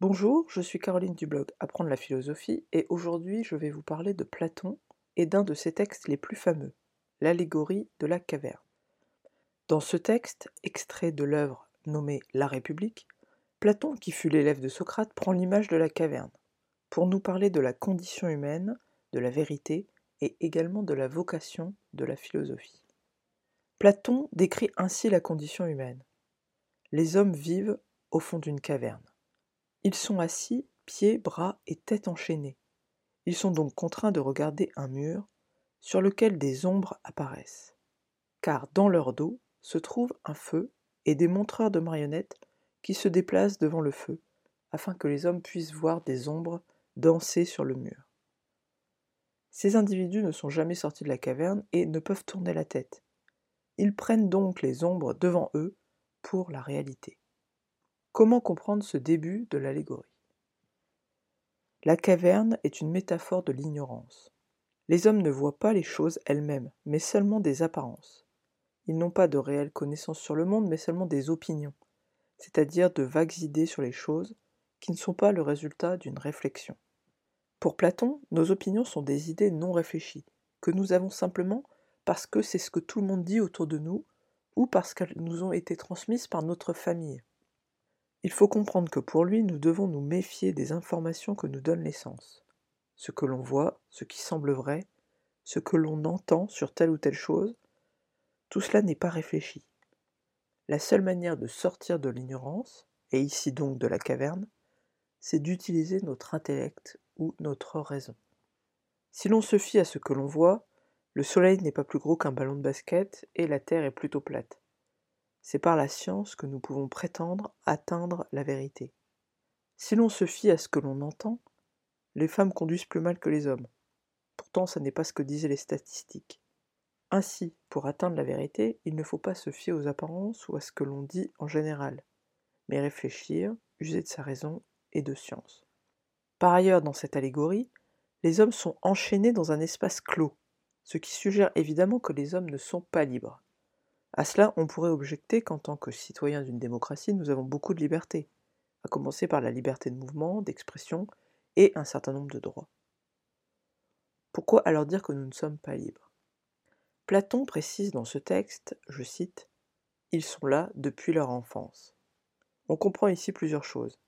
Bonjour, je suis Caroline du blog Apprendre la philosophie et aujourd'hui je vais vous parler de Platon et d'un de ses textes les plus fameux, l'allégorie de la caverne. Dans ce texte, extrait de l'œuvre nommée La République, Platon, qui fut l'élève de Socrate, prend l'image de la caverne pour nous parler de la condition humaine, de la vérité et également de la vocation de la philosophie. Platon décrit ainsi la condition humaine. Les hommes vivent au fond d'une caverne. Ils sont assis, pieds, bras et tête enchaînés. Ils sont donc contraints de regarder un mur sur lequel des ombres apparaissent. Car dans leur dos se trouve un feu et des montreurs de marionnettes qui se déplacent devant le feu afin que les hommes puissent voir des ombres danser sur le mur. Ces individus ne sont jamais sortis de la caverne et ne peuvent tourner la tête. Ils prennent donc les ombres devant eux pour la réalité. Comment comprendre ce début de l'allégorie? La caverne est une métaphore de l'ignorance. Les hommes ne voient pas les choses elles-mêmes, mais seulement des apparences. Ils n'ont pas de réelles connaissances sur le monde, mais seulement des opinions, c'est-à-dire de vagues idées sur les choses qui ne sont pas le résultat d'une réflexion. Pour Platon, nos opinions sont des idées non réfléchies, que nous avons simplement parce que c'est ce que tout le monde dit autour de nous, ou parce qu'elles nous ont été transmises par notre famille. Il faut comprendre que pour lui, nous devons nous méfier des informations que nous donnent les sens. Ce que l'on voit, ce qui semble vrai, ce que l'on entend sur telle ou telle chose, tout cela n'est pas réfléchi. La seule manière de sortir de l'ignorance, et ici donc de la caverne, c'est d'utiliser notre intellect ou notre raison. Si l'on se fie à ce que l'on voit, le soleil n'est pas plus gros qu'un ballon de basket et la Terre est plutôt plate. C'est par la science que nous pouvons prétendre atteindre la vérité. Si l'on se fie à ce que l'on entend, les femmes conduisent plus mal que les hommes. Pourtant, ce n'est pas ce que disaient les statistiques. Ainsi, pour atteindre la vérité, il ne faut pas se fier aux apparences ou à ce que l'on dit en général, mais réfléchir, user de sa raison et de science. Par ailleurs, dans cette allégorie, les hommes sont enchaînés dans un espace clos, ce qui suggère évidemment que les hommes ne sont pas libres. À cela, on pourrait objecter qu'en tant que citoyens d'une démocratie, nous avons beaucoup de libertés, à commencer par la liberté de mouvement, d'expression et un certain nombre de droits. Pourquoi alors dire que nous ne sommes pas libres? Platon précise dans ce texte, je cite, Ils sont là depuis leur enfance. On comprend ici plusieurs choses.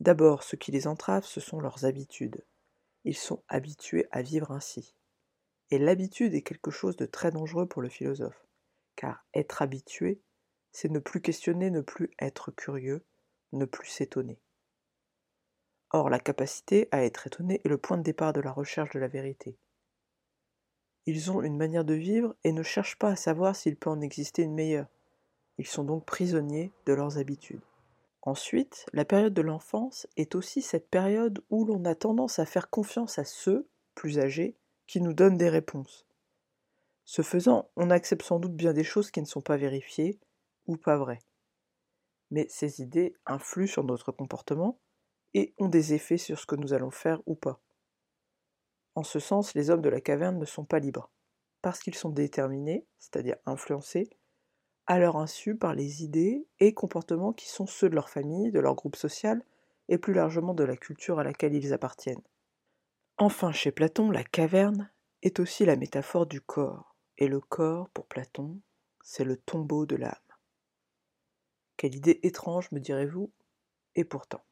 D'abord, ce qui les entrave, ce sont leurs habitudes. Ils sont habitués à vivre ainsi. Et l'habitude est quelque chose de très dangereux pour le philosophe car être habitué, c'est ne plus questionner, ne plus être curieux, ne plus s'étonner. Or, la capacité à être étonné est le point de départ de la recherche de la vérité. Ils ont une manière de vivre et ne cherchent pas à savoir s'il peut en exister une meilleure. Ils sont donc prisonniers de leurs habitudes. Ensuite, la période de l'enfance est aussi cette période où l'on a tendance à faire confiance à ceux, plus âgés, qui nous donnent des réponses. Ce faisant, on accepte sans doute bien des choses qui ne sont pas vérifiées ou pas vraies. Mais ces idées influent sur notre comportement et ont des effets sur ce que nous allons faire ou pas. En ce sens, les hommes de la caverne ne sont pas libres, parce qu'ils sont déterminés, c'est-à-dire influencés, à leur insu par les idées et comportements qui sont ceux de leur famille, de leur groupe social, et plus largement de la culture à laquelle ils appartiennent. Enfin, chez Platon, la caverne est aussi la métaphore du corps. Et le corps, pour Platon, c'est le tombeau de l'âme. Quelle idée étrange, me direz-vous, et pourtant.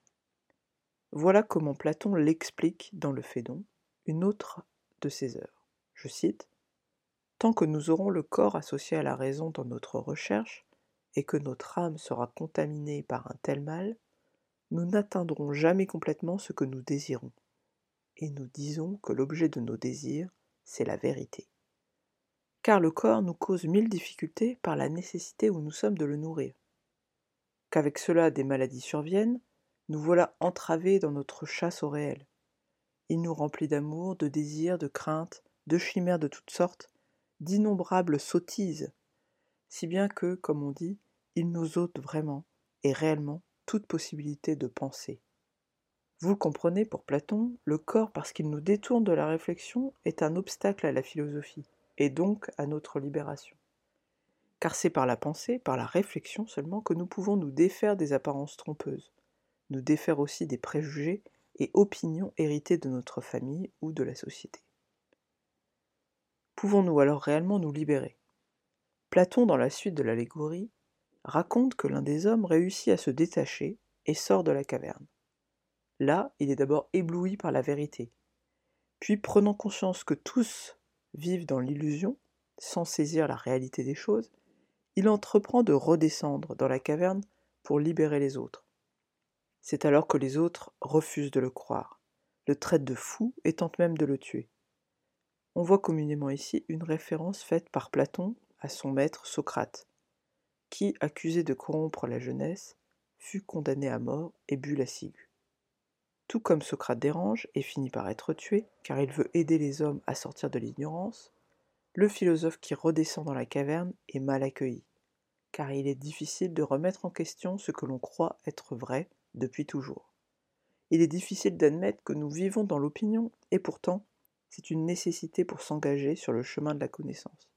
Voilà comment Platon l'explique dans le Phédon, une autre de ses œuvres. Je cite Tant que nous aurons le corps associé à la raison dans notre recherche, et que notre âme sera contaminée par un tel mal, nous n'atteindrons jamais complètement ce que nous désirons. Et nous disons que l'objet de nos désirs, c'est la vérité car le corps nous cause mille difficultés par la nécessité où nous sommes de le nourrir. Qu'avec cela des maladies surviennent, nous voilà entravés dans notre chasse au réel. Il nous remplit d'amour, de désirs, de craintes, de chimères de toutes sortes, d'innombrables sottises, si bien que, comme on dit, il nous ôte vraiment et réellement toute possibilité de penser. Vous le comprenez, pour Platon, le corps, parce qu'il nous détourne de la réflexion, est un obstacle à la philosophie et donc à notre libération. Car c'est par la pensée, par la réflexion seulement que nous pouvons nous défaire des apparences trompeuses, nous défaire aussi des préjugés et opinions héritées de notre famille ou de la société. Pouvons-nous alors réellement nous libérer? Platon, dans la suite de l'allégorie, raconte que l'un des hommes réussit à se détacher et sort de la caverne. Là, il est d'abord ébloui par la vérité, puis prenant conscience que tous vivent dans l'illusion, sans saisir la réalité des choses, il entreprend de redescendre dans la caverne pour libérer les autres. C'est alors que les autres refusent de le croire, le traitent de fou et tentent même de le tuer. On voit communément ici une référence faite par Platon à son maître Socrate, qui, accusé de corrompre la jeunesse, fut condamné à mort et but la ciguë. Tout comme Socrate dérange et finit par être tué, car il veut aider les hommes à sortir de l'ignorance, le philosophe qui redescend dans la caverne est mal accueilli, car il est difficile de remettre en question ce que l'on croit être vrai depuis toujours. Il est difficile d'admettre que nous vivons dans l'opinion, et pourtant, c'est une nécessité pour s'engager sur le chemin de la connaissance.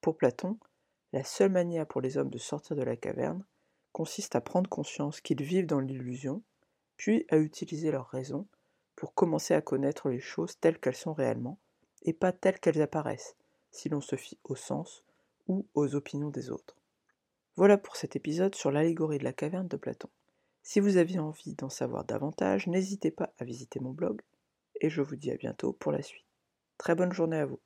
Pour Platon, la seule manière pour les hommes de sortir de la caverne consiste à prendre conscience qu'ils vivent dans l'illusion, puis à utiliser leur raison pour commencer à connaître les choses telles qu'elles sont réellement, et pas telles qu'elles apparaissent, si l'on se fie au sens ou aux opinions des autres. Voilà pour cet épisode sur l'allégorie de la caverne de Platon. Si vous aviez envie d'en savoir davantage, n'hésitez pas à visiter mon blog, et je vous dis à bientôt pour la suite. Très bonne journée à vous.